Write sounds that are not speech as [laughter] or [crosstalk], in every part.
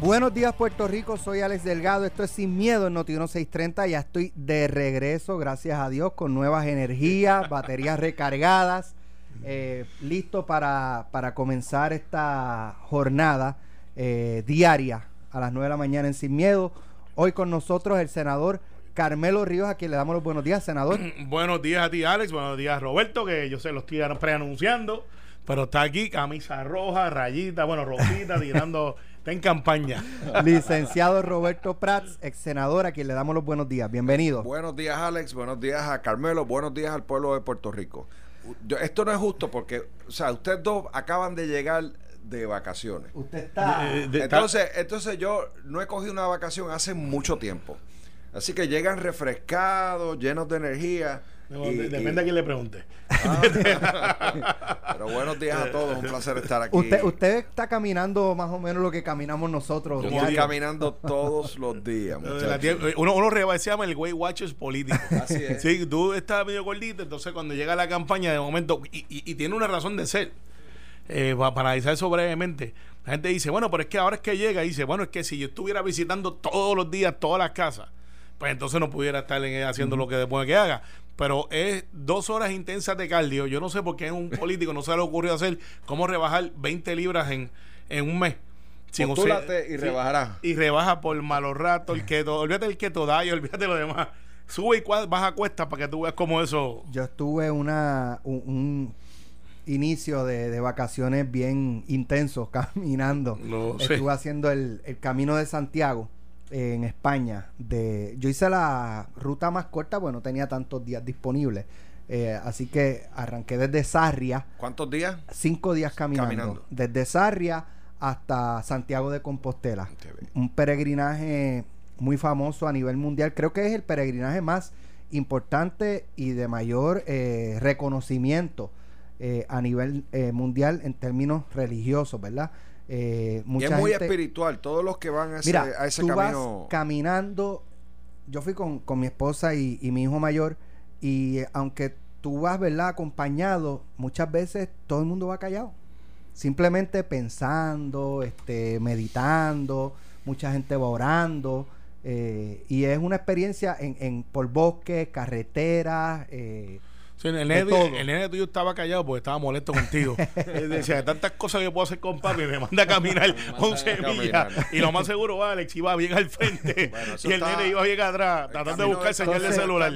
Buenos días Puerto Rico, soy Alex Delgado, esto es Sin Miedo en Noti 630, ya estoy de regreso, gracias a Dios, con nuevas energías, [laughs] baterías recargadas, eh, listo para, para, comenzar esta jornada eh, diaria a las 9 de la mañana en Sin Miedo. Hoy con nosotros el senador Carmelo Ríos, a quien le damos los buenos días, senador. [clears throat] buenos días a ti, Alex, buenos días, Roberto, que yo se lo estoy preanunciando, pero está aquí, camisa roja, rayita, bueno, rosita, [laughs] tirando... Está en campaña. [laughs] Licenciado Roberto Prats, ex senador, a quien le damos los buenos días. Bienvenido. Buenos días, Alex. Buenos días a Carmelo. Buenos días al pueblo de Puerto Rico. esto no es justo porque, o sea, ustedes dos acaban de llegar de vacaciones. Usted está. entonces, entonces yo no he cogido una vacación hace mucho tiempo. Así que llegan refrescados, llenos de energía depende a quién le pregunte. Ah, pero buenos días a todos, un placer estar aquí. Usted, usted está caminando más o menos lo que caminamos nosotros. Yo estoy caminando todos los días. [laughs] uno, uno se llama el Way Watchers político. Así es. Sí, tú estás medio gordito, entonces cuando llega la campaña, de momento, y, tiene una razón de ser. Eh, para analizar eso brevemente, la gente dice, bueno, pero es que ahora es que llega, y dice, bueno, es que si yo estuviera visitando todos los días todas las casas, pues entonces no pudiera estar haciendo lo que después que haga pero es dos horas intensas de cardio. Yo no sé por qué a un [laughs] político no se le ocurrió hacer cómo rebajar 20 libras en, en un mes. Sin y rebajará. Y rebaja por malos ratos, el keto. Olvídate el keto y olvídate lo demás. Sube y baja cuesta para que tú veas cómo eso. Yo estuve una, un, inicio de, vacaciones bien intensos [laughs] caminando. estuve haciendo el, el camino de Santiago en España. De, yo hice la ruta más corta, bueno, no tenía tantos días disponibles. Eh, así que arranqué desde Sarria. ¿Cuántos días? Cinco días caminando. Desde Sarria hasta Santiago de Compostela. Un peregrinaje muy famoso a nivel mundial. Creo que es el peregrinaje más importante y de mayor eh, reconocimiento eh, a nivel mundial en términos religiosos, ¿verdad? Eh, y es muy espiritual, todos los que van a ese, a ese camino. caminando, yo fui con, mi esposa y, mi hijo mayor, y aunque tú vas, ¿verdad?, acompañado, muchas veces todo el mundo va callado. Simplemente pensando, este, meditando, mucha gente va orando. Eh, y es una experiencia en, en por bosques, carreteras, eh, el, nene, tuyo estaba callado porque estaba molesto contigo. [laughs] decía, tantas cosas que puedo hacer con papi, me manda a [laughs] caminar 11 millas. Y lo más seguro, Alex iba bien al frente. [laughs] y el nene iba bien atrás, tratando de buscar señal de celular.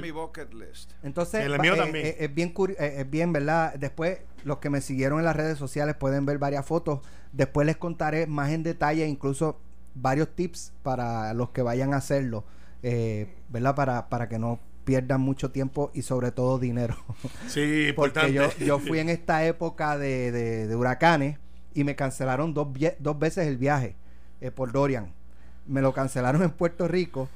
Entonces, el mío también. Es, bien, es bien, ¿verdad? Después, los que me siguieron en las redes sociales pueden ver varias fotos. Después les contaré más en detalle, incluso varios tips para los que vayan a hacerlo. Eh, ¿Verdad? Para, para que no pierdan mucho tiempo y sobre todo dinero. [laughs] Sí, [laughs] porque yo, yo fui en esta época de, de, huracanes y me cancelaron dos, dos veces el viaje eh, por Dorian. Me lo cancelaron en Puerto Rico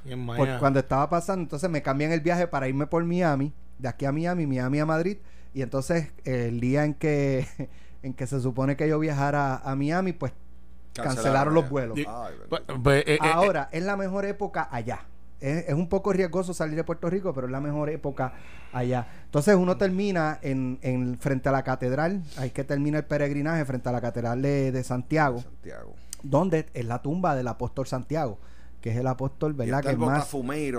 cuando estaba pasando. Entonces me cambian el viaje para irme por Miami, de aquí a Miami, Miami a Madrid. Y entonces el día en que, [laughs] en que se supone que yo viajara a Miami, pues cancelaron, los vuelos. Pues, pues, eh, eh, Ahora, es la mejor época allá es, un poco riesgoso salir de Puerto Rico, pero es la mejor época allá. Entonces uno termina en, en frente a la catedral, hay que terminar el peregrinaje frente a la catedral de, de Santiago, Santiago, donde es la tumba del apóstol Santiago que es el apóstol, ¿verdad? que el más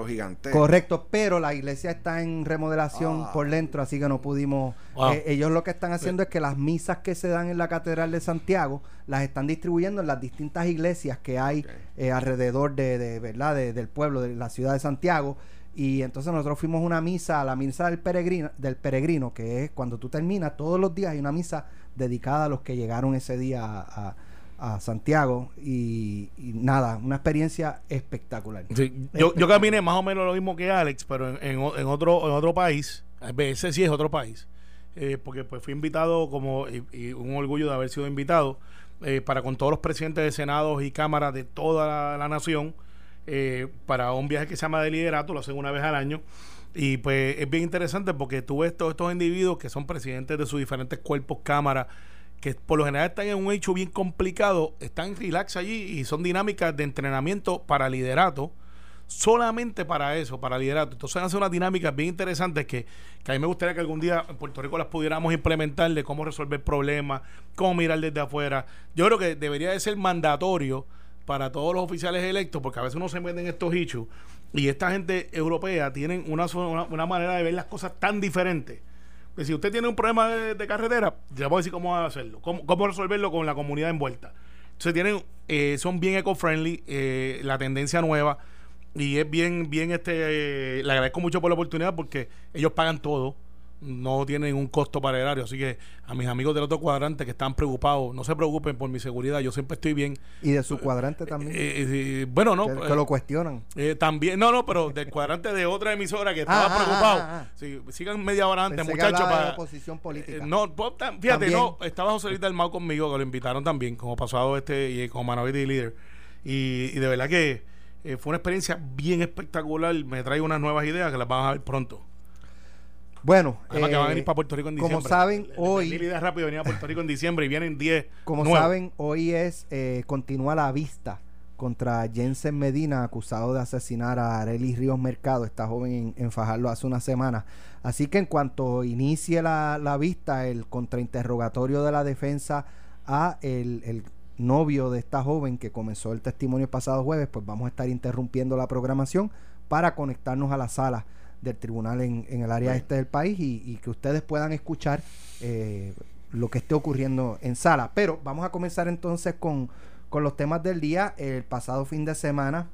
gigantesco. Correcto, pero la iglesia está en remodelación ah. por dentro, así que no pudimos. Eh, ellos lo que están haciendo es que las misas que se dan en la Catedral de Santiago las están distribuyendo en las distintas iglesias que hay eh, alrededor de, ¿verdad? del pueblo, de la ciudad de Santiago. Y entonces nosotros fuimos a una misa, a la misa del peregrino, del peregrino, que es cuando tú terminas, todos los días hay una misa dedicada a los que llegaron ese día a a Santiago y, nada, una experiencia espectacular. yo, yo caminé más o menos lo mismo que Alex, pero en, en, otro, en otro país, ese sí es otro país, eh, porque pues fui invitado como, y, un orgullo de haber sido invitado, eh, para con todos los presidentes de senados y cámaras de toda la, nación, eh, para un viaje que se llama de liderato, lo hacen una vez al año. Y pues es bien interesante porque tú ves todos estos individuos que son presidentes de sus diferentes cuerpos, cámaras, que por lo general están en un hecho bien complicado, están relax allí y son dinámicas de entrenamiento para liderato, solamente para eso, para liderato. Entonces hacen unas dinámicas bien interesantes que, que a mí me gustaría que algún día en Puerto Rico las pudiéramos implementar de cómo resolver problemas, cómo mirar desde afuera. Yo creo que debería de ser mandatorio para todos los oficiales electos, porque a veces uno se mete en estos hechos y esta gente europea tienen una, una, manera de ver las cosas tan diferentes. Si usted tiene un problema de, carretera, ya a decir cómo hacerlo, cómo, cómo resolverlo con la comunidad envuelta. Entonces tienen, eh, son bien eco-friendly, eh, la tendencia nueva y es bien, bien, este, le agradezco mucho por la oportunidad porque ellos pagan todo no tienen un costo para el erario. Así que a mis amigos del otro cuadrante que están preocupados, no se preocupen por mi seguridad, yo siempre estoy bien. Y de su cuadrante también. Eh, eh, bueno, no. Que, lo cuestionan. Eh, también, no, no, pero del cuadrante de otra emisora que estaba ah, ah, preocupado. Ah, sigan media hora antes, muchachos. Para oposición política. no, pues, fíjate, no, estaba José Luis del Mau conmigo, que lo invitaron también, como pasado este, y como Manaví líder. Y, y de verdad que fue una experiencia bien espectacular. Me trae unas nuevas ideas que las vamos a ver pronto. Bueno, Además que van a venir eh, para Puerto Rico en diciembre. Como saben, hoy. idea rápido venía a Puerto Rico en diciembre y vienen 10. Como saben, hoy es. Eh, continúa la vista contra Jensen Medina, acusado de asesinar a Arely Ríos Mercado, esta joven en, Fajardo hace una semana. Así que en cuanto inicie la, la vista, el contrainterrogatorio de la defensa a el, el novio de esta joven que comenzó el testimonio el pasado jueves, pues vamos a estar interrumpiendo la programación para conectarnos a la sala del tribunal en, el área este del país y, que ustedes puedan escuchar eh, lo que esté ocurriendo en sala. Pero vamos a comenzar entonces con, con los temas del día. El pasado fin de semana,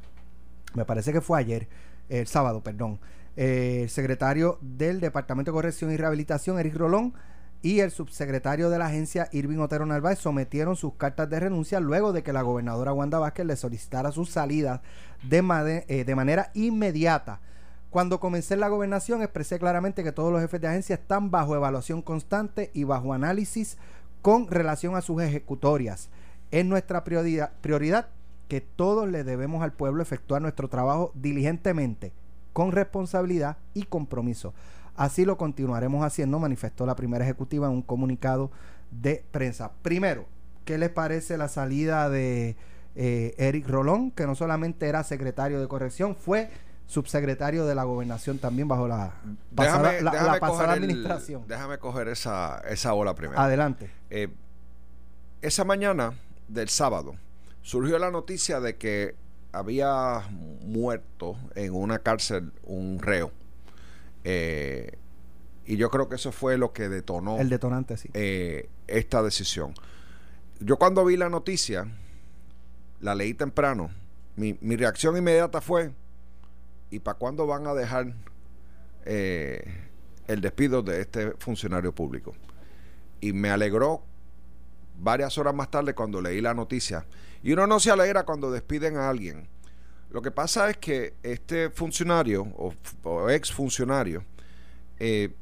me parece que fue ayer, el sábado, perdón, eh, el secretario del Departamento de Corrección y Rehabilitación, Eric Rolón, y el subsecretario de la agencia, Irving Otero Narváez, sometieron sus cartas de renuncia luego de que la gobernadora Wanda Vázquez le solicitara su salida de, eh, de manera inmediata cuando comencé la gobernación expresé claramente que todos los jefes de agencia están bajo evaluación constante y bajo análisis con relación a sus ejecutorias. Es nuestra prioridad, prioridad que todos le debemos al pueblo efectuar nuestro trabajo diligentemente, con responsabilidad y compromiso. Así lo continuaremos haciendo, manifestó la primera ejecutiva en un comunicado de prensa. Primero, ¿qué les parece la salida de eh, Eric Rolón, que no solamente era secretario de corrección, fue subsecretario de la gobernación también bajo la pasada, la, pasada administración. déjame coger esa, esa ola primero. Adelante. Eh, esa mañana del sábado surgió la noticia de que había muerto en una cárcel un reo. Eh, y yo creo que eso fue lo que detonó. El detonante, sí. Eh, esta decisión. Yo cuando vi la noticia, la leí temprano, mi, mi reacción inmediata fue ¿Y para cuándo van a dejar eh, el despido de este funcionario público? Y me alegró varias horas más tarde cuando leí la noticia. Y uno no se alegra cuando despiden a alguien. Lo que pasa es que este funcionario o, ex funcionario eh,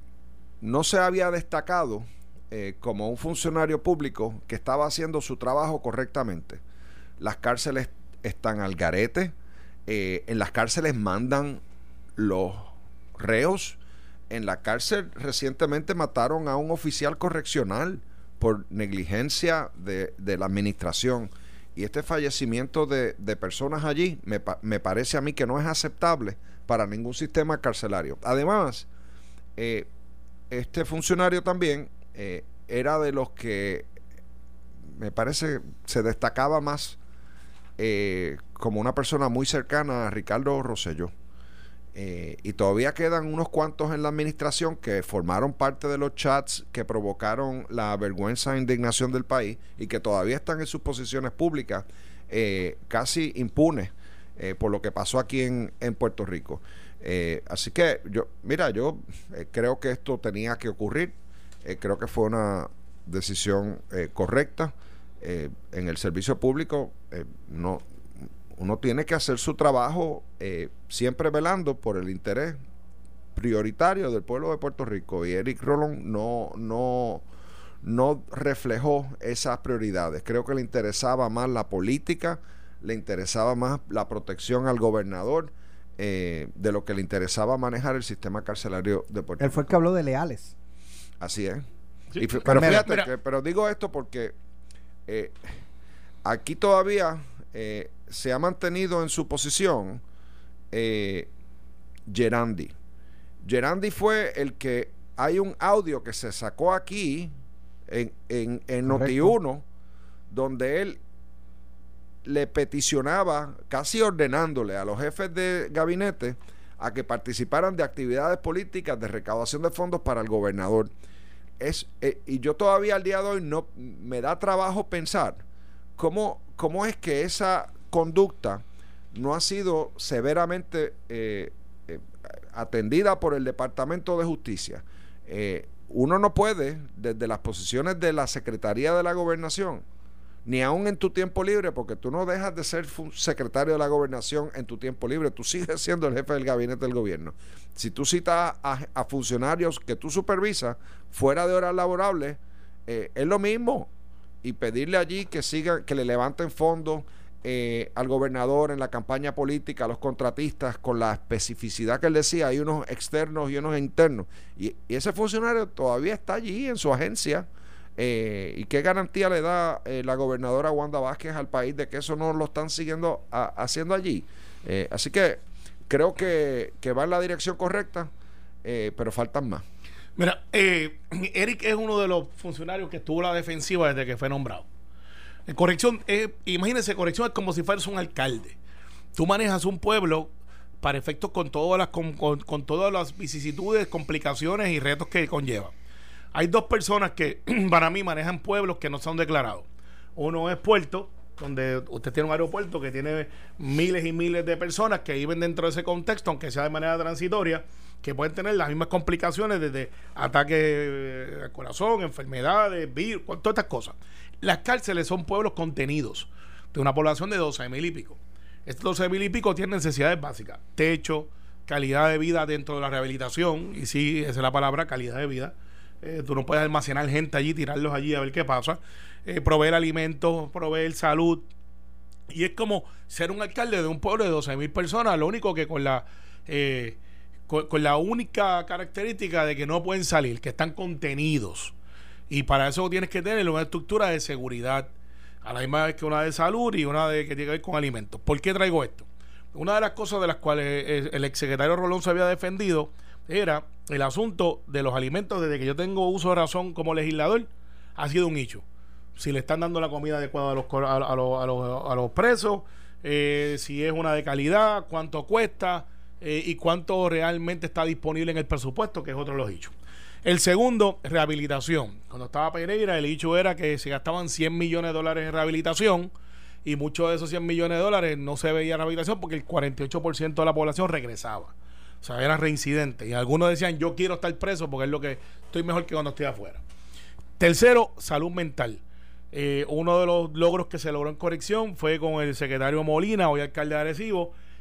no se había destacado eh, como un funcionario público que estaba haciendo su trabajo correctamente. Las cárceles están al garete, eh, en las cárceles mandan los reos. En la cárcel recientemente mataron a un oficial correccional por negligencia de, la administración. Y este fallecimiento de, personas allí me, me, parece a mí que no es aceptable para ningún sistema carcelario. Además, eh, este funcionario también eh, era de los que me parece se destacaba más como una persona muy cercana a Ricardo Rosselló. Eh, y todavía quedan unos cuantos en la administración que formaron parte de los chats que provocaron la vergüenza e indignación del país y que todavía están en sus posiciones públicas eh, casi impunes por lo que pasó aquí en, en Puerto Rico. así que yo, mira, yo creo que esto tenía que ocurrir. creo que fue una decisión correcta. Eh, en el servicio público eh, no uno tiene que hacer su trabajo eh, siempre velando por el interés prioritario del pueblo de Puerto Rico y Eric Rolón no no no reflejó esas prioridades creo que le interesaba más la política le interesaba más la protección al gobernador de lo que le interesaba manejar el sistema carcelario de Puerto Rico. Él fue el que habló de leales. Así es. pero fíjate, pero digo esto porque eh, aquí todavía eh, se ha mantenido en su posición eh, Gerandi. Gerandi fue el que hay un audio que se sacó aquí en, en, Noti1 donde él le peticionaba, casi ordenándole a los jefes de gabinete a que participaran de actividades políticas de recaudación de fondos para el gobernador. Es, eh, y yo todavía al día de hoy no me da trabajo pensar cómo, cómo es que esa conducta no ha sido severamente eh, eh, atendida por el Departamento de Justicia. uno no puede, desde las posiciones de la Secretaría de la Gobernación, ni aún en tu tiempo libre, porque tú no dejas de ser secretario de la gobernación en tu tiempo libre, tú sigues [laughs] siendo el jefe del gabinete del gobierno. Si tú citas a, funcionarios que tú supervisas fuera de horas laborables, eh, es lo mismo. Y pedirle allí que sigan, que le levanten fondos eh, al gobernador en la campaña política, a los contratistas, con la especificidad que él decía, hay unos externos y unos internos. y ese funcionario todavía está allí en su agencia eh, ¿Y qué garantía le da eh, la gobernadora Wanda Vázquez al país de que eso no lo están siguiendo haciendo allí? Eh, así que creo que, va en la dirección correcta, pero faltan más. Mira, [clears throat] Eric es uno de los funcionarios que estuvo la defensiva desde que fue nombrado. corrección, imagínense, corrección es como si fueras un alcalde. Tú manejas un pueblo para efectos con todas las, con todas las vicisitudes, complicaciones y retos que conlleva. Hay dos personas que [clears throat] para mí manejan pueblos que no son declarados. Uno es Puerto, donde usted tiene un aeropuerto que tiene miles y miles de personas que viven dentro de ese contexto, aunque sea de manera transitoria, que pueden tener las mismas complicaciones desde ataques eh, al corazón, enfermedades, virus, todas estas cosas. Las cárceles son pueblos contenidos de una población de 12 mil y pico. Estos 12 mil y pico tienen necesidades básicas, techo, calidad de vida dentro de la rehabilitación, y sí, esa es la palabra, calidad de vida eh, tú no puedes almacenar gente allí, tirarlos allí a ver qué pasa. Eh, proveer alimentos, proveer salud. Y es como ser un alcalde de un pueblo de 12 mil personas, lo único que con la, con, la única característica de que no pueden salir, que están contenidos. Y para eso tienes que tener una estructura de seguridad, a la misma vez que una de salud y una de que tiene que ver con alimentos. ¿Por qué traigo esto? Una de las cosas de las cuales el exsecretario Rolón se había defendido era el asunto de los alimentos desde que yo tengo uso de razón como legislador ha sido un hecho. Si le están dando la comida adecuada a los, a, los, a los, presos, eh, si es una de calidad, cuánto cuesta eh, y cuánto realmente está disponible en el presupuesto, que es otro de los hechos. El segundo, rehabilitación. Cuando estaba Pereira, el hecho era que se gastaban 100 millones de dólares en rehabilitación y muchos de esos 100 millones de dólares no se veía rehabilitación porque el 48% de la población regresaba. O sea, era reincidente. Y algunos decían, yo quiero estar preso porque es lo que estoy mejor que cuando estoy afuera. Tercero, salud mental. Eh, uno de los logros que se logró en corrección fue con el secretario Molina, hoy alcalde de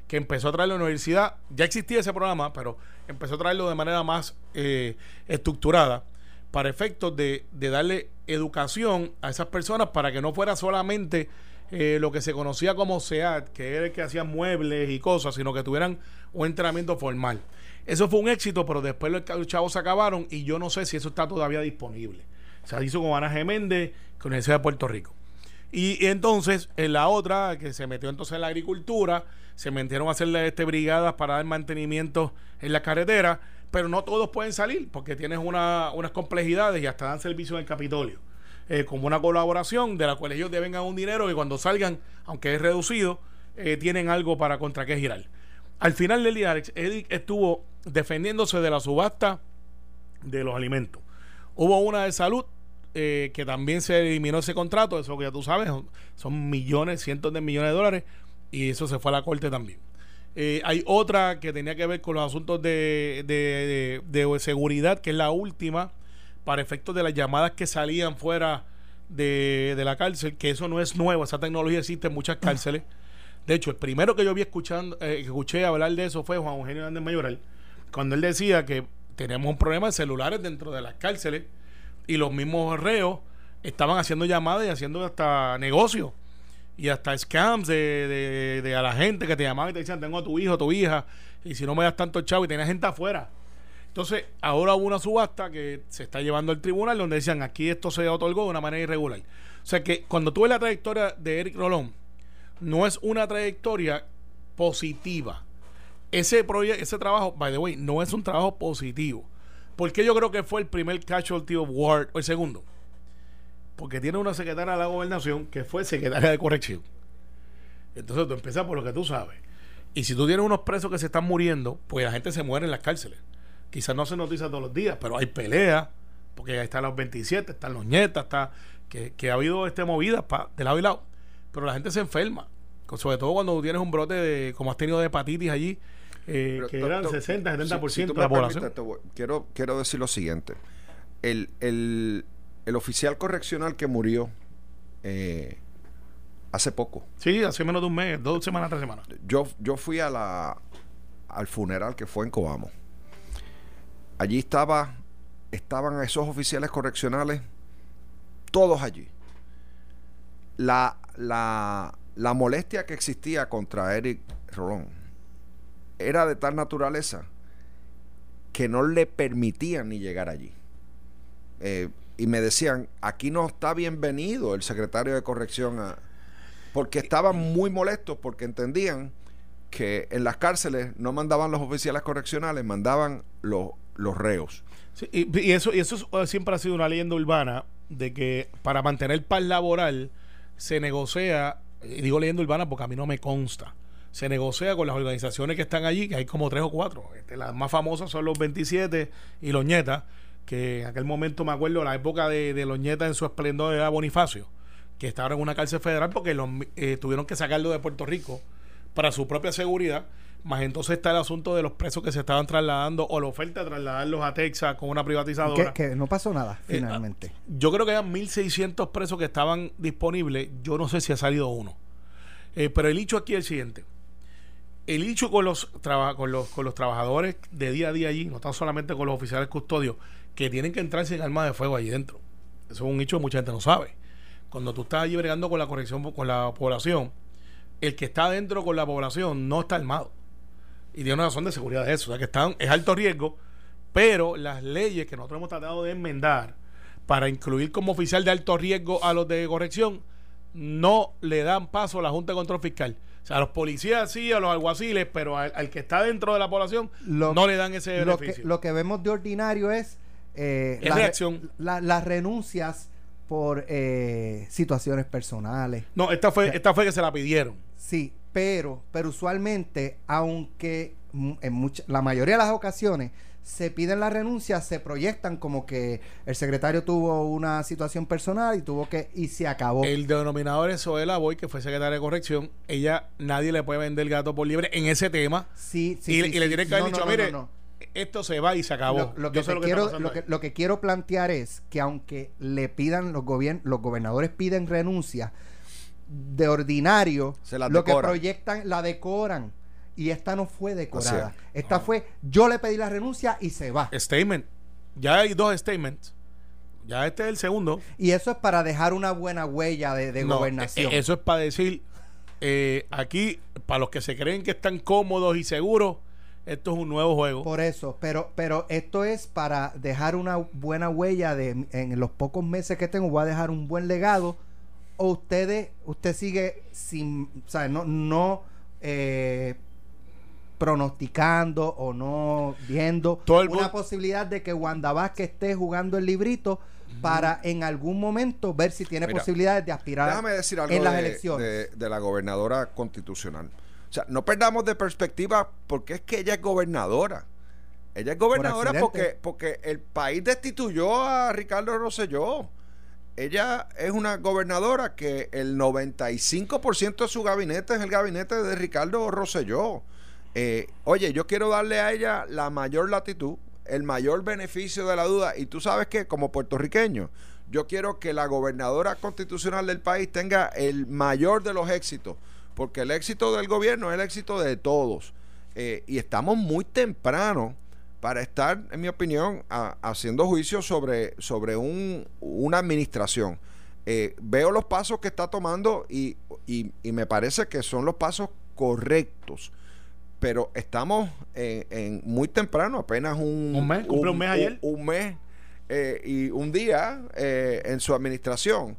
que empezó a traer la universidad. Ya existía ese programa, pero empezó a traerlo de manera más eh, estructurada para efectos de, darle educación a esas personas para que no fuera solamente eh, lo que se conocía como SEAT, que era el que hacía muebles y cosas, sino que tuvieran un entrenamiento formal. Eso fue un éxito, pero después los chavos se acabaron y yo no sé si eso está todavía disponible. Se hizo con Ana Geméndez, con la Universidad de Puerto Rico. Y, entonces, en la otra, que se metió entonces en la agricultura, se metieron a hacerle este, brigadas para dar mantenimiento en la carretera, pero no todos pueden salir porque tienes una, unas complejidades y hasta dan servicio en el Capitolio eh, como una colaboración de la cual ellos deben un dinero y cuando salgan, aunque es reducido, eh, tienen algo para contra qué girar. Al final del día, Eric estuvo defendiéndose de la subasta de los alimentos. Hubo una de salud eh, que también se eliminó ese contrato, eso que ya tú sabes, son millones, cientos de millones de dólares, y eso se fue a la corte también. Eh, hay otra que tenía que ver con los asuntos de, de, de, seguridad, que es la última, para efectos de las llamadas que salían fuera de, la cárcel, que eso no es nuevo, esa tecnología existe en muchas cárceles. De hecho, el primero que yo vi escuchando, eh, escuché hablar de eso fue Juan Eugenio Hernández Mayoral, cuando él decía que tenemos un problema de celulares dentro de las cárceles y los mismos reos estaban haciendo llamadas y haciendo hasta negocios y hasta scams de, de, a la gente que te llamaban y te decían tengo a tu hijo, a tu hija y si no me das tanto chavo y tenía gente afuera entonces, ahora hubo una subasta que se está llevando al tribunal donde decían aquí esto se otorgó de una manera irregular. O sea que cuando tú ves la trayectoria de Eric Rolón, no es una trayectoria positiva. Ese, ese trabajo, by the way, no es un trabajo positivo. ¿Por qué yo creo que fue el primer casualty of war o el segundo? Porque tiene una secretaria de la gobernación que fue secretaria de corrección. Entonces tú empiezas por lo que tú sabes. Y si tú tienes unos presos que se están muriendo, pues la gente se muere en las cárceles. Quizás no se noticia todos los días, pero hay peleas, porque ahí están los 27, están los nietas, está que, ha habido este movida de lado y lado. Pero la gente se enferma, sobre todo cuando tienes un brote de, como has tenido de hepatitis allí, eh, que eran 60, 70% de la población. quiero, quiero decir lo siguiente. El, el, el oficial correccional que murió eh, hace poco. Sí, hace menos de un mes, dos semanas, tres semanas. Yo, yo fui a la, al funeral que fue en Coamo. Allí estaba, estaban esos oficiales correccionales, todos allí. La, la, la molestia que existía contra Eric Rolón era de tal naturaleza que no le permitían ni llegar allí. Eh, y me decían, aquí no está bienvenido el secretario de corrección a, porque estaban muy molestos porque entendían que en las cárceles no mandaban los oficiales correccionales, mandaban los, los reos. y, eso, y eso siempre ha sido una leyenda urbana de que para mantener paz laboral se negocia, y digo leyenda urbana porque a mí no me consta, se negocia con las organizaciones que están allí, que hay como tres o cuatro. Este, las más famosas son los 27 y los Ñetas, que en aquel momento me acuerdo, la época de, de los Ñetas en su esplendor era Bonifacio que está ahora en una cárcel federal porque eh, tuvieron que sacarlo de Puerto Rico para su propia seguridad. Más entonces está el asunto de los presos que se estaban trasladando o la oferta de trasladarlos a Texas con una privatizadora. Que, no pasó nada eh, finalmente. yo creo que eran 1.600 presos que estaban disponibles. Yo no sé si ha salido uno. Eh, pero el hecho aquí es el siguiente. El hecho con los, con, los, con los trabajadores de día a día allí, no tan solamente con los oficiales custodios, que tienen que entrar sin armas de fuego allí dentro. Eso es un hecho que mucha gente no sabe cuando tú estás allí bregando con la corrección con la población, el que está dentro con la población no está armado. Y tiene una razón de seguridad de eso. O sea que están, es alto riesgo, pero las leyes que nosotros hemos tratado de enmendar para incluir como oficial de alto riesgo a los de corrección, no le dan paso a la Junta de Control Fiscal. O sea, a los policías sí, a los alguaciles, pero al, que está dentro de la población no le dan ese beneficio. Lo que, vemos de ordinario es, eh, reacción. las renuncias por eh, situaciones personales. No, esta fue, esta fue que se la pidieron. Sí, pero, pero usualmente, aunque en la mayoría de las ocasiones se piden la renuncia, se proyectan como que el secretario tuvo una situación personal y tuvo que y se acabó. El denominador es Zoela Boy, que fue secretaria de corrección. Ella, nadie le puede vender el gato por libre en ese tema. Sí, sí. Y, le tiene que haber dicho, mire, esto se va y se acabó. Lo, que, quiero, lo, que, quiero plantear es que aunque le pidan los gobiernos, los gobernadores piden renuncia, de ordinario, lo que proyectan la decoran. Y esta no fue decorada. Esta fue, yo le pedí la renuncia y se va. Statement. Ya hay dos statements. Ya este es el segundo. Y eso es para dejar una buena huella de, gobernación. E, eso es para decir, eh, aquí, para los que se creen que están cómodos y seguros, esto es un nuevo juego. Por eso, pero, pero esto es para dejar una buena huella de en los pocos meses que tengo, voy a dejar un buen legado. O ustedes, usted sigue sin, o sea, no, no eh, pronosticando o no viendo una posibilidad de que Wanda Vázquez esté jugando el librito para en algún momento ver si tiene posibilidades de aspirar en las elecciones. de la gobernadora constitucional. O sea, no perdamos de perspectiva porque es que ella es gobernadora. Ella es gobernadora porque, porque el país destituyó a Ricardo Rosselló. Ella es una gobernadora que el 95% de su gabinete es el gabinete de Ricardo Rosselló. Eh, oye, yo quiero darle a ella la mayor latitud, el mayor beneficio de la duda. Y tú sabes que como puertorriqueño, yo quiero que la gobernadora constitucional del país tenga el mayor de los éxitos porque el éxito del gobierno es el éxito de todos. Eh, y estamos muy temprano para estar, en mi opinión, haciendo juicios sobre, sobre un, una administración. Eh, veo los pasos que está tomando y, me parece que son los pasos correctos. Pero estamos en, muy temprano, apenas un, un mes, un, mes ayer. Un, mes eh, y un día en su administración.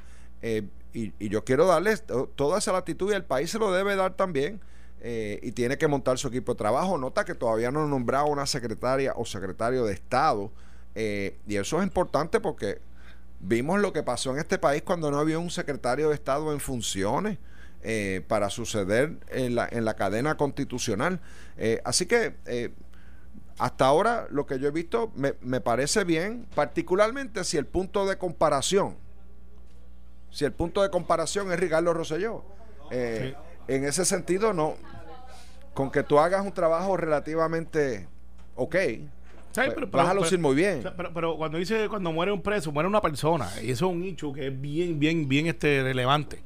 Y, yo quiero darles toda esa latitud y el país se lo debe dar también. Eh, y tiene que montar su equipo de trabajo. Nota que todavía no ha nombrado una secretaria o secretario de Estado. Eh, y eso es importante porque vimos lo que pasó en este país cuando no había un secretario de Estado en funciones. para suceder en la, en la cadena constitucional. así que hasta ahora lo que yo he visto me, me, parece bien, particularmente si el punto de comparación, si el punto de comparación es Ricardo Rosselló. En ese sentido, no, con que tú hagas un trabajo relativamente ok, pues, vas a lucir muy bien. pero, cuando dice cuando muere un preso, muere una persona. Y eso es un hecho que es bien, bien, bien este relevante.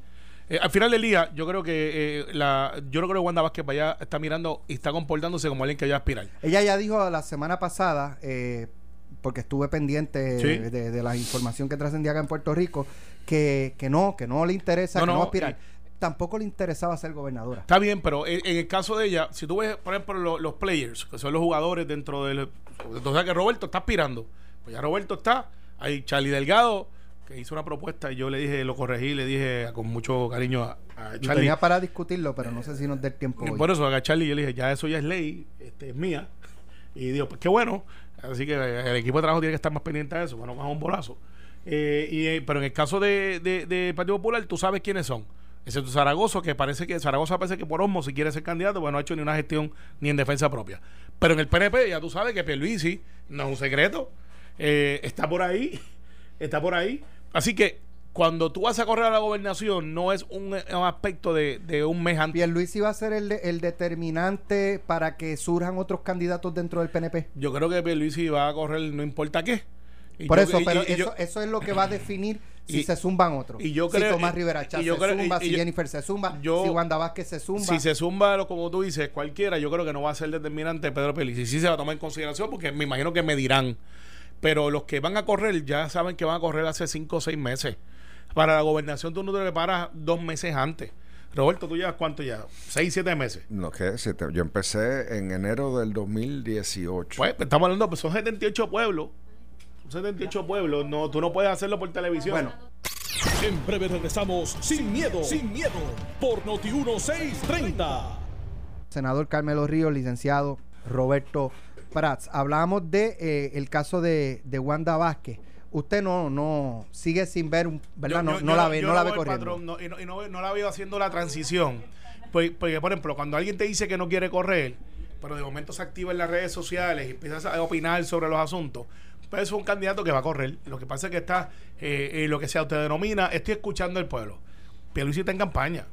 Eh, al final del día, yo creo que eh, la, yo no creo que Wanda Vázquez vaya está mirando y está comportándose como alguien que vaya a aspirar. Ella ya dijo la semana pasada, eh, porque estuve pendiente de, la información que trascendía acá en Puerto Rico, que, que no, que no le interesa, que no, aspirar tampoco le interesaba ser gobernadora. Está bien, pero en, el caso de ella, si tú ves, por ejemplo, los players, que son los jugadores dentro del... Entonces, que Roberto está aspirando. Pues ya Roberto está. Hay Charlie Delgado, que hizo una propuesta y yo le dije, lo corregí, le dije con mucho cariño a, Charlie. tenía para discutirlo, pero no sé si nos dé tiempo. Por eso a Charlie yo le dije, ya eso ya es ley, este, es mía. Y digo, pues qué bueno. Así que el equipo de trabajo tiene que estar más pendiente de eso, bueno, más un bolazo. Eh, y, eh, pero en el caso de, Partido Popular, tú sabes quiénes son excepto Zaragoza, que parece que Zaragoza parece que por Osmo si quiere ser candidato, pues no ha hecho ni una gestión ni en defensa propia. Pero en el PNP ya tú sabes que Pierluisi no es un secreto, eh, está por ahí, [laughs] está por ahí. Así que cuando tú vas a correr a la gobernación no es un, aspecto de, un mes antes. ¿Pierluisi va a ser el, el determinante para que surjan otros candidatos dentro del PNP? Yo creo que Pierluisi va a correr no importa qué. por eso, pero eso, eso es lo que va a definir si se zumban otros. Y yo si Tomás Rivera Chávez se zumba, si Jennifer se zumba, si Wanda Vázquez se zumba. Si se zumba, como tú dices, cualquiera, yo creo que no va a ser determinante Pedro. Y sí se va a tomar en consideración porque me imagino que me dirán. Pero los que van a correr ya saben que van a correr hace cinco o seis meses. Para la gobernación tú no te preparas dos meses antes. Roberto, ¿tú llevas cuánto ya? ¿Seis, siete meses? No, que yo empecé en enero del 2018. Pues estamos hablando, pues son 78 pueblos 78 pueblos, no, tú no puedes hacerlo por televisión. Bueno. En breve regresamos sin miedo, sin miedo, por Noti 1630. Senador Carmelo Ríos, licenciado Roberto Prats. Hablamos de eh, el caso de, de, Wanda Vázquez. Usted no, no sigue sin ver, ¿verdad? no, la ve, no la ve corriendo. y, no, no, la veo haciendo la transición. Porque, porque, por ejemplo, cuando alguien te dice que no quiere correr, pero de momento se activa en las redes sociales y empiezas a opinar sobre los asuntos, pues es un candidato que va a correr. Lo que pasa es que está, eh, eh, lo que se autodenomina, estoy escuchando el pueblo. Pierluisi está en campaña.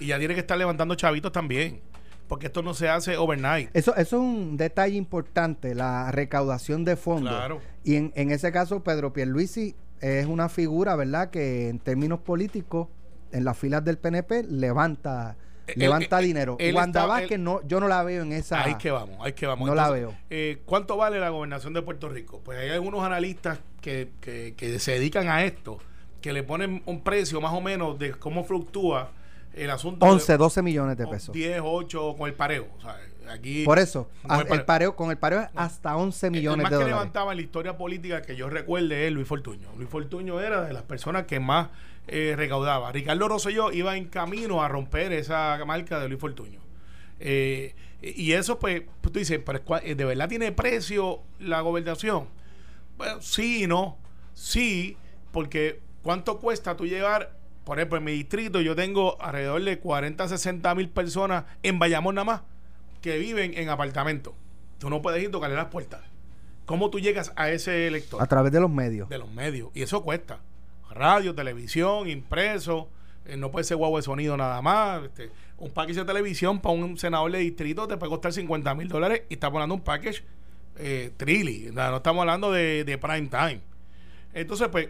Y ya tiene que estar levantando chavitos también. Porque esto no se hace overnight. Eso, eso es un detalle importante, la recaudación de fondos. Claro. Y en, en ese caso, Pedro Pierluisi es una figura, ¿verdad?, que en términos políticos, en las filas del PNP, levanta levanta dinero. Wanda Vázquez, no, yo no la veo en esa. Ahí que vamos, ahí que vamos. No la veo. Eh, ¿Cuánto vale la gobernación de Puerto Rico? Pues hay algunos analistas que, que, se dedican a esto, que le ponen un precio más o menos de cómo fluctúa el asunto. 11, 12 millones de pesos. 10, 8 con el pareo. aquí, Por eso, con el, pareo, con el pareo hasta 11 millones el más de que levantaba en la historia política que yo recuerde es Luis Fortuño. Luis Fortuño era de las personas que más eh, recaudaba. Ricardo Rosselló iba en camino a romper esa marca de Luis Fortuño. Eh, y eso, pues, pues tú dices, eh, ¿de verdad tiene precio la gobernación? Bueno, sí y no. Sí, porque ¿cuánto cuesta tú llevar? Por ejemplo, en mi distrito yo tengo alrededor de 40, 60 mil personas en Bayamón nada más que viven en apartamentos. Tú no puedes ir a tocarle las puertas. ¿Cómo tú llegas a ese elector? A través de los medios. De los medios. Y eso cuesta radio, televisión, impreso, eh, no puede ser guagua de sonido nada más. Este, un package de televisión para un senador de distrito te puede costar 50 mil dólares y estamos hablando de un package eh, trilly, no, estamos hablando de, prime time. Entonces, pues,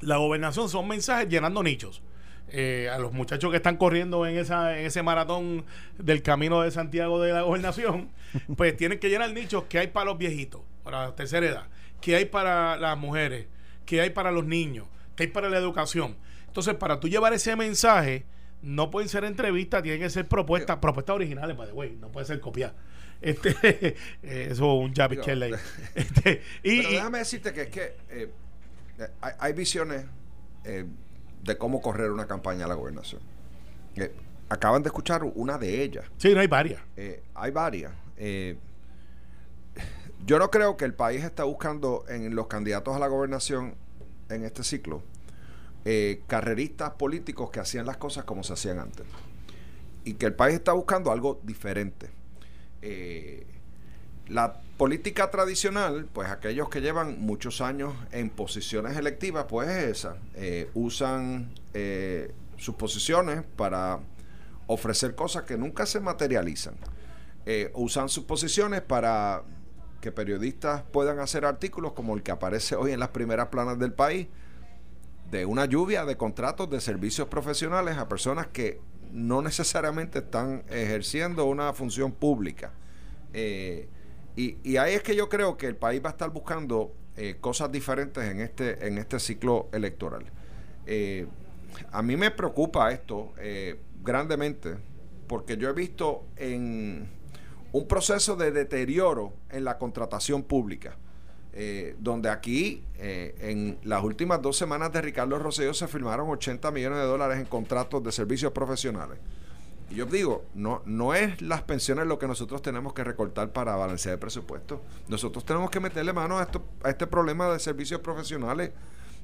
la gobernación son mensajes llenando nichos. Eh, a los muchachos que están corriendo en, esa, en ese maratón del camino de Santiago de la gobernación, [laughs] pues tienen que llenar nichos que hay para los viejitos, para la tercera edad, que hay para las mujeres, que hay para los niños, que hay para la educación. Entonces, para tú llevar ese mensaje, no pueden ser entrevistas, tienen que ser propuestas, propuestas originales, by the way, no puede ser copiar. Este, [laughs] eh, eso es un jab [laughs] este, y, Pero déjame decirte que es que eh, hay, visiones eh, de cómo correr una campaña a la gobernación. acaban de escuchar una de ellas. Sí, no hay varias. hay varias. yo no creo que el país está buscando en los candidatos a la gobernación en este ciclo eh, carreristas políticos que hacían las cosas como se hacían antes. Y que el país está buscando algo diferente. Eh, la política tradicional, pues aquellos que llevan muchos años en posiciones electivas, pues es esa. Eh, usan sus posiciones para ofrecer cosas que nunca se materializan. usan sus posiciones para que periodistas puedan hacer artículos como el que aparece hoy en las primeras planas del país, de una lluvia de contratos de servicios profesionales a personas que no necesariamente están ejerciendo una función pública. Eh, y, ahí es que yo creo que el país va a estar buscando eh, cosas diferentes en este, en este ciclo electoral. Eh, a mí me preocupa esto grandemente porque yo he visto en un proceso de deterioro en la contratación pública. Eh, donde aquí eh, en las últimas dos semanas de Ricardo Rosselló se firmaron 80 millones de dólares en contratos de servicios profesionales. Yo digo, no, no es las pensiones lo que nosotros tenemos que recortar para balancear el presupuesto. Nosotros tenemos que meterle mano a, esto, a este problema de servicios profesionales.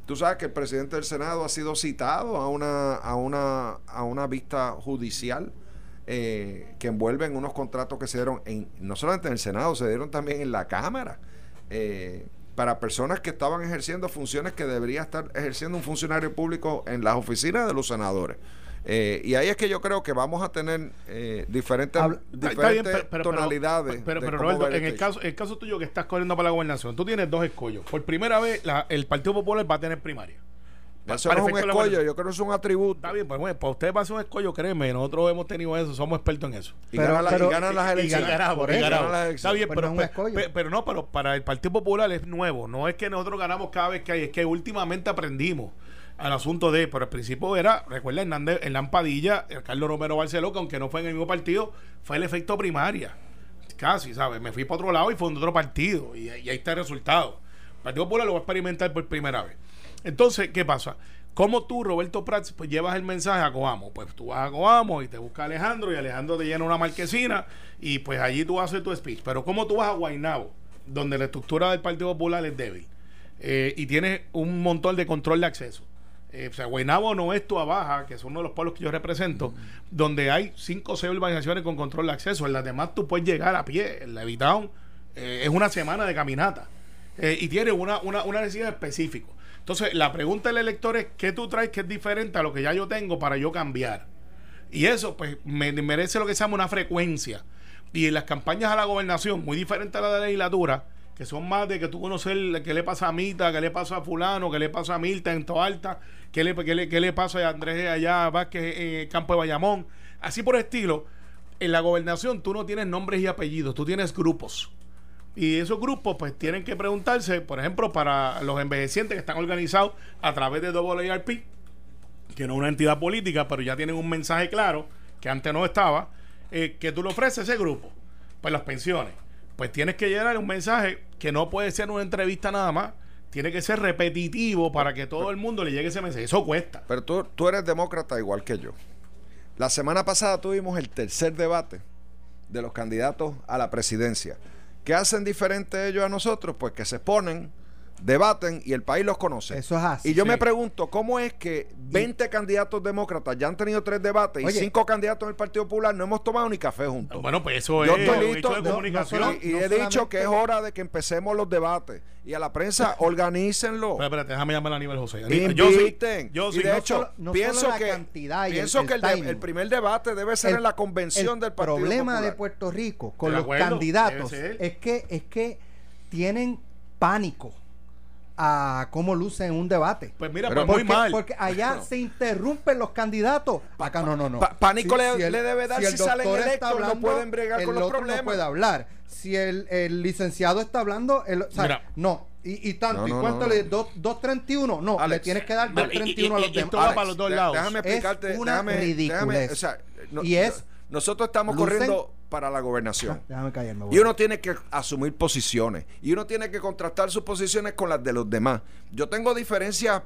Tú sabes que el presidente del Senado ha sido citado a una, a una, a una vista judicial eh, que envuelven unos contratos que se dieron en, no solamente en el Senado, se dieron también en la Cámara. Eh, para personas que estaban ejerciendo funciones que debería estar ejerciendo un funcionario público en las oficinas de los senadores. Eh, y ahí es que yo creo que vamos a tener eh, diferentes, tonalidades. Pero, pero, Roberto, en el caso, el caso tuyo que estás corriendo para la gobernación, tú tienes dos escollos. Por primera vez, el Partido Popular va a tener primaria. Eso no es un escollo, yo creo que es un atributo. Está bien, pues bueno, para usted va a ser un escollo, créeme, nosotros hemos tenido eso, somos expertos en eso. Y, ganan, las elecciones. Está bien, pero, pero, no, pero para el Partido Popular es nuevo, no es que nosotros ganamos cada vez que hay, es que últimamente aprendimos al asunto de, pero al principio era, recuerda Hernández, Hernán Padilla, el Carlos Romero Barceló, que aunque no fue en el mismo partido, fue el efecto primaria. Casi, ¿sabes? Me fui para otro lado y fue en otro partido. Y, ahí está el resultado. El Partido Popular lo va a experimentar por primera vez. Entonces, ¿qué pasa? ¿Cómo tú, Roberto Prats, pues llevas el mensaje a Coamo? Pues tú vas a Coamo y te busca Alejandro y Alejandro te llena una marquesina y pues allí tú haces tu speech. Pero ¿cómo tú vas a Guaynabo, donde la estructura del Partido Popular es débil eh, y tienes un montón de control de acceso? Eh, o sea, Guaynabo no es tu Baja, que es uno de los pueblos que yo represento, donde hay cinco o seis urbanizaciones con control de acceso. En las demás tú puedes llegar a pie. En la Evitown eh, es una semana de caminata. y tiene una, una, una necesidad específica. Entonces, la pregunta del elector es, ¿qué tú traes que es diferente a lo que ya yo tengo para yo cambiar? Y eso, pues, me, merece lo que se llama una frecuencia. Y en las campañas a la gobernación, muy diferente a la de la legislatura, que son más de que tú conocer qué le pasa a Mita, qué le pasa a fulano, qué le pasa a Milta en Toalta, qué le, qué le, qué le pasa a Andrés allá, Vázquez en el campo de Bayamón. Así por estilo, en la gobernación tú no tienes nombres y apellidos, tú tienes grupos. Y esos grupos pues tienen que preguntarse, por ejemplo, para los envejecientes que están organizados a través de WARP, que no es una entidad política, pero ya tienen un mensaje claro, que antes no estaba, eh, que tú le ofreces a ese grupo, pues las pensiones. Pues tienes que llenar un mensaje que no puede ser una entrevista nada más, tiene que ser repetitivo para que todo el mundo le llegue ese mensaje. Eso cuesta. Pero tú, tú eres demócrata igual que yo. La semana pasada tuvimos el tercer debate de los candidatos a la presidencia. ¿Qué hacen diferente ellos a nosotros? Pues que se ponen debaten y el país los conoce. Eso es así. Y yo me pregunto, ¿cómo es que 20 candidatos demócratas ya han tenido tres debates y cinco candidatos del Partido Popular no hemos tomado ni café juntos? Bueno, pues eso yo Estoy listo, de comunicación. y, he dicho que es hora de que empecemos los debates. Y a la prensa, [laughs] organícenlo. Pero espérate, déjame llamar a nivel José. Yo sí, yo sí, y de hecho, pienso que, pienso que el, primer debate debe ser en la convención del Partido El problema de Puerto Rico con los candidatos es que, es que tienen pánico a cómo luce en un debate. Pues mira, pues muy mal. Porque allá se interrumpen los candidatos. Acá no, no, no. pánico le, debe dar si, el salen electos, no pueden bregar con los problemas. no puede hablar. Si el, el licenciado está hablando, el, no. Y, y tanto, ¿y cuánto le? 2.31? No, le tienes que dar 2.31 a los demás. para los dos lados. Déjame explicarte. Es una déjame, ridiculez. o sea, y es nosotros estamos corriendo para la gobernación. [laughs] déjame callarme. Y uno tiene que asumir posiciones. Y uno tiene que contrastar sus posiciones con las de los demás. Yo tengo diferencias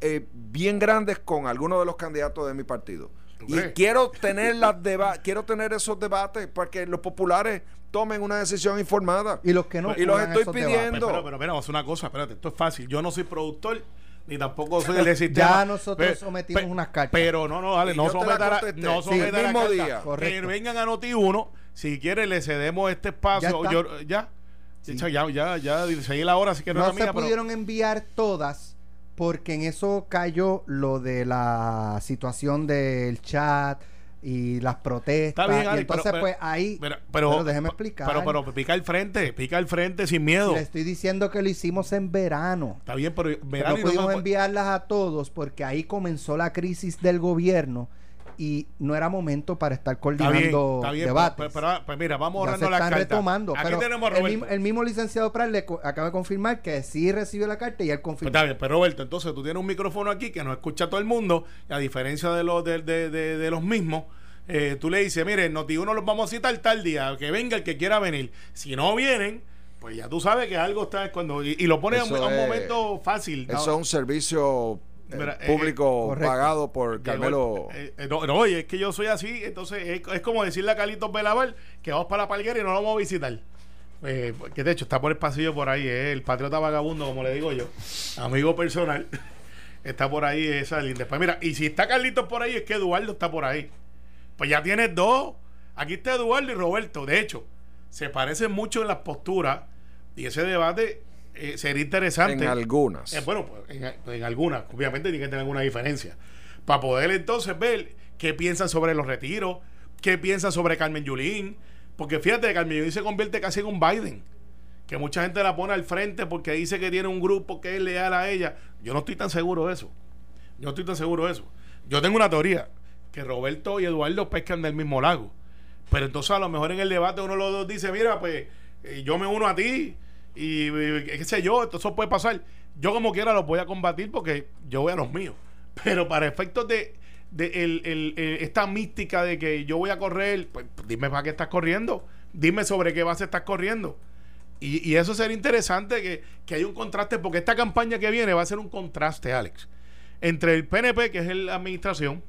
eh, bien grandes con algunos de los candidatos de mi partido. Y quiero [laughs] tener las quiero tener esos debates para que los populares tomen una decisión informada. Y los que no. Y los estoy pidiendo. Pero, pero, pero, vamos a una cosa, espérate, esto es fácil. Yo no soy productor ni tampoco soy del sistema. Ya nosotros sometimos unas cartas. Pero no, no, dale, no someta no someta la carta. Día. Que vengan a Noti1, si quiere le cedemos este espacio. Ya, yo, ya, ya, ya, ya, seguí la hora, así que no, no se pudieron enviar todas porque en eso cayó lo de la situación del chat y las protestas. Está bien, y entonces, pues ahí. Pero, pero, déjeme explicar. Pero, pero, pica el frente, pica el frente sin miedo. Le estoy diciendo que lo hicimos en verano. Está bien, pero verano. no pudimos enviarlas a todos porque ahí comenzó la crisis del gobierno y no era momento para estar coordinando debates. Pero, pues mira, vamos ahorrando la carta. retomando. Aquí tenemos El, mismo, licenciado Prat le acaba de confirmar que sí recibió la carta y él confirmó. Pues pero Roberto, entonces tú tienes un micrófono aquí que no escucha todo el mundo, y a diferencia de los, de, de, de, los mismos. Eh, tú le dices, mire, Noti uno los vamos a citar tal día, que venga el que quiera venir. Si no vienen, pues ya tú sabes que algo está cuando y, lo pones a un, momento fácil. Eso es un servicio eh, eh, público pagado por Carmelo. Eh, no, oye, es que yo soy así, entonces es, como decirle a Carlitos Belaval que vamos para la palguera y no lo vamos a visitar. que de hecho está por el pasillo por ahí, el patriota vagabundo, como le digo yo, amigo personal, [laughs] está por ahí esa linda. Después, mira, y si está Carlitos por ahí, es que Eduardo está por ahí. Pues ya tienes dos. Aquí está Eduardo y Roberto. De hecho, se parecen mucho en las posturas y ese debate eh, sería interesante. En algunas. Eh, bueno, pues, en, algunas. Obviamente tiene que tener alguna diferencia. Para poder entonces ver qué piensan sobre los retiros, qué piensan sobre Carmen Yulín. Porque fíjate, que Carmen Yulín se convierte casi en un Biden. Que mucha gente la pone al frente porque dice que tiene un grupo que es leal a ella. Yo no estoy tan seguro de eso. Yo no estoy tan seguro de eso. Yo tengo una teoría. Que Roberto y Eduardo pescan del mismo lago. Pero entonces a lo mejor en el debate uno de los dos dice, mira, pues eh, yo me uno a ti y qué sé yo, eso puede pasar. Yo como quiera lo voy a combatir porque yo voy a los míos. [laughs] Pero para efectos de, de esta mística de que yo voy a correr, pues dime para qué estás corriendo. Dime sobre qué base estás corriendo. Y, y eso sería interesante que, que haya un contraste, porque esta campaña que viene va a ser un contraste, Alex, entre el PNP, que es la administración,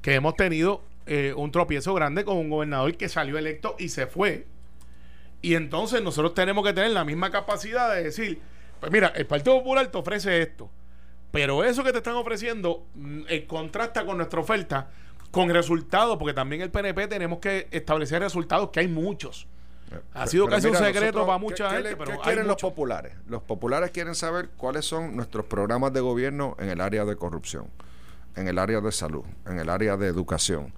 que hemos tenido eh, un tropiezo grande con un gobernador que salió electo y se fue y entonces nosotros tenemos que tener la misma capacidad de decir, pues mira, el Partido Popular te ofrece esto, pero eso que te están ofreciendo mm, eh, contrasta con nuestra oferta con resultados, porque también el PNP tenemos que establecer resultados, que hay muchos. Eh, ha sido casi un secreto para mucha gente, pero ¿qué quieren los populares? Los populares quieren saber cuáles son nuestros programas de gobierno en el área de corrupción, en el área de salud, en el área de educación,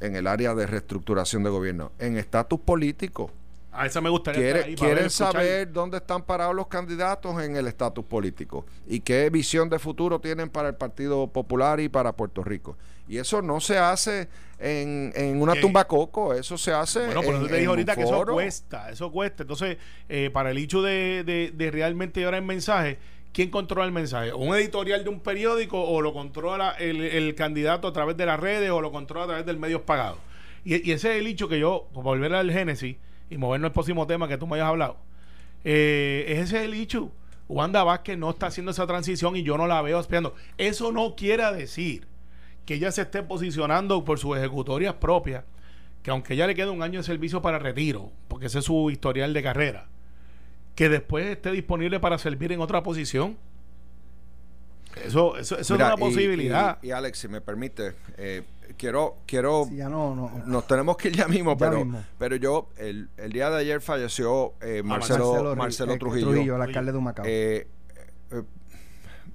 en el área de reestructuración de gobierno, en estatus político. A esa me gustaría. quieren saber dónde están parados los candidatos en el estatus político y qué visión de futuro tienen para el Partido Popular y para Puerto Rico. Y eso no se hace en, en una tumba coco, eso se hace. Bueno, pero te dije ahorita que eso cuesta, eso cuesta. Entonces, eh, para el hecho de, de, realmente llevar el mensaje, ¿quién controla el mensaje? ¿Un editorial de un periódico o lo controla el, candidato a través de las redes o lo controla a través del medios pagados? Y, y ese es el hecho que yo, por volver al Génesis, y movernos al próximo tema que tú me hayas hablado, eh, ese es el hecho. Wanda Vázquez no está haciendo esa transición y yo no la veo esperando. Eso no quiere decir que ella se esté posicionando por sus ejecutorias propias, que aunque ya le quede un año de servicio para retiro, porque ese es su historial de carrera, que después esté disponible para servir en otra posición. Eso, eso, es una posibilidad. Y, Alex, si me permite, eh, quiero, quiero, nos tenemos que ir ya mismo, pero, pero yo, el, el, día de ayer falleció eh, ah, Marcelo, Marcelo, Trujillo. Trujillo, el alcalde de Humacao. Eh, eh,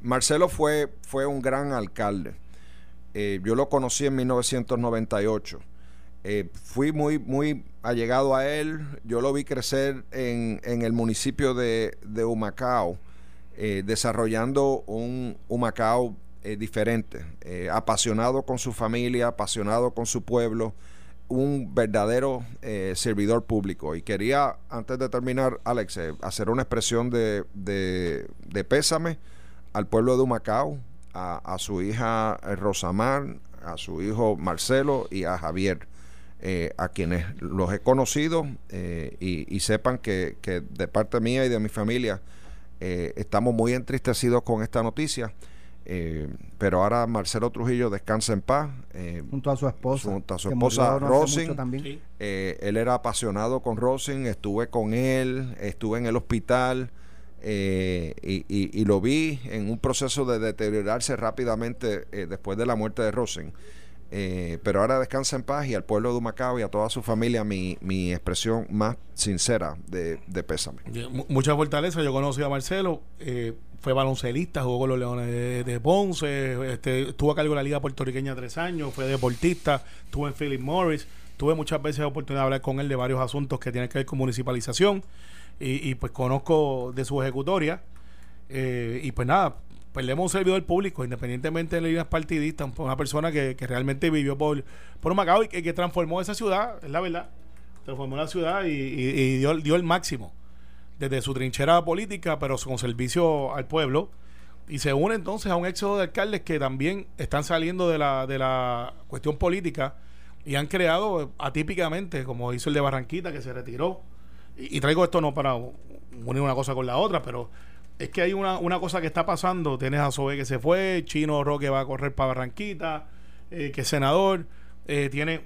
Marcelo fue, fue un gran alcalde. yo lo conocí en 1998. fui muy, muy allegado a él. Yo lo vi crecer en, en el municipio de, de Humacao, desarrollando un Humacao eh, diferente, eh, apasionado con su familia, apasionado con su pueblo, un verdadero eh, servidor público. Y quería, antes de terminar, Alex, hacer una expresión de, de, pésame al pueblo de Humacao, a, su hija Rosamar, a su hijo Marcelo y a Javier. a quienes los he conocido y, sepan que, que, de parte mía y de mi familia estamos muy entristecidos con esta noticia eh, pero ahora Marcelo Trujillo descansa en paz. Eh, junto a su esposa. Junto a su esposa Rosin. Eh, él era apasionado con Rosin, estuve con él, estuve en el hospital eh, y, lo vi en un proceso de deteriorarse rápidamente eh, después de la muerte de Rosen. Eh, pero ahora descansa en paz y al pueblo de Humacao y a toda su familia mi, mi expresión más sincera de, de pésame. Mucha fortaleza. Yo conocí a Marcelo, fue baloncelista, jugó con los Leones de, Ponce, este, estuvo a cargo de la Liga Puertorriqueña tres años, fue deportista, estuvo en Philip Morris. Tuve muchas veces la oportunidad de hablar con él de varios asuntos que tienen que ver con municipalización y, pues conozco de su ejecutoria. Eh, y pues nada, perdemos un servidor público, independientemente de líneas partidistas, una persona que, realmente vivió por, por Macao y que, transformó esa ciudad, es la verdad. Transformó la ciudad y, dio, dio, el máximo desde su trinchera política, pero con servicio al pueblo. Y se une entonces a un éxodo de alcaldes que también están saliendo de la, de la cuestión política y han creado atípicamente, como hizo el de Barranquita, que se retiró y, traigo esto no para unir una cosa con la otra, pero es que hay una, una cosa que está pasando. Tienes a Sobe que se fue, Chino Roque va a correr para Barranquita, eh, que es senador, eh, tiene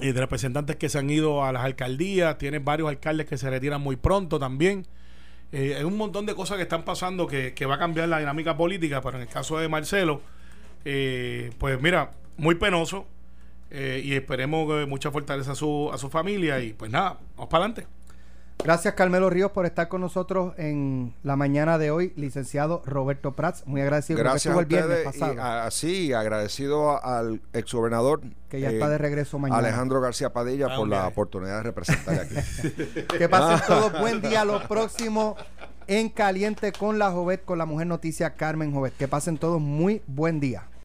eh, representantes que se han ido a las alcaldías, tiene varios alcaldes que se retiran muy pronto también. hay un montón de cosas que están pasando que, que, va a cambiar la dinámica política, pero en el caso de Marcelo, pues mira, muy penoso. y esperemos mucha fortaleza a su, a su familia y pues nada, vamos para adelante. Gracias Carmelo Ríos por estar con nosotros en la mañana de hoy, licenciado Roberto Prats. Muy agradecido Gracias el viernes pasado. así, agradecido al exgobernador que ya está de regreso mañana. Alejandro García Padilla por la oportunidad de representar aquí. [laughs] que pasen todos buen día. Lo próximo en Caliente con la Jovet, con la mujer noticia Carmen Jovet. Que pasen todos muy buen día.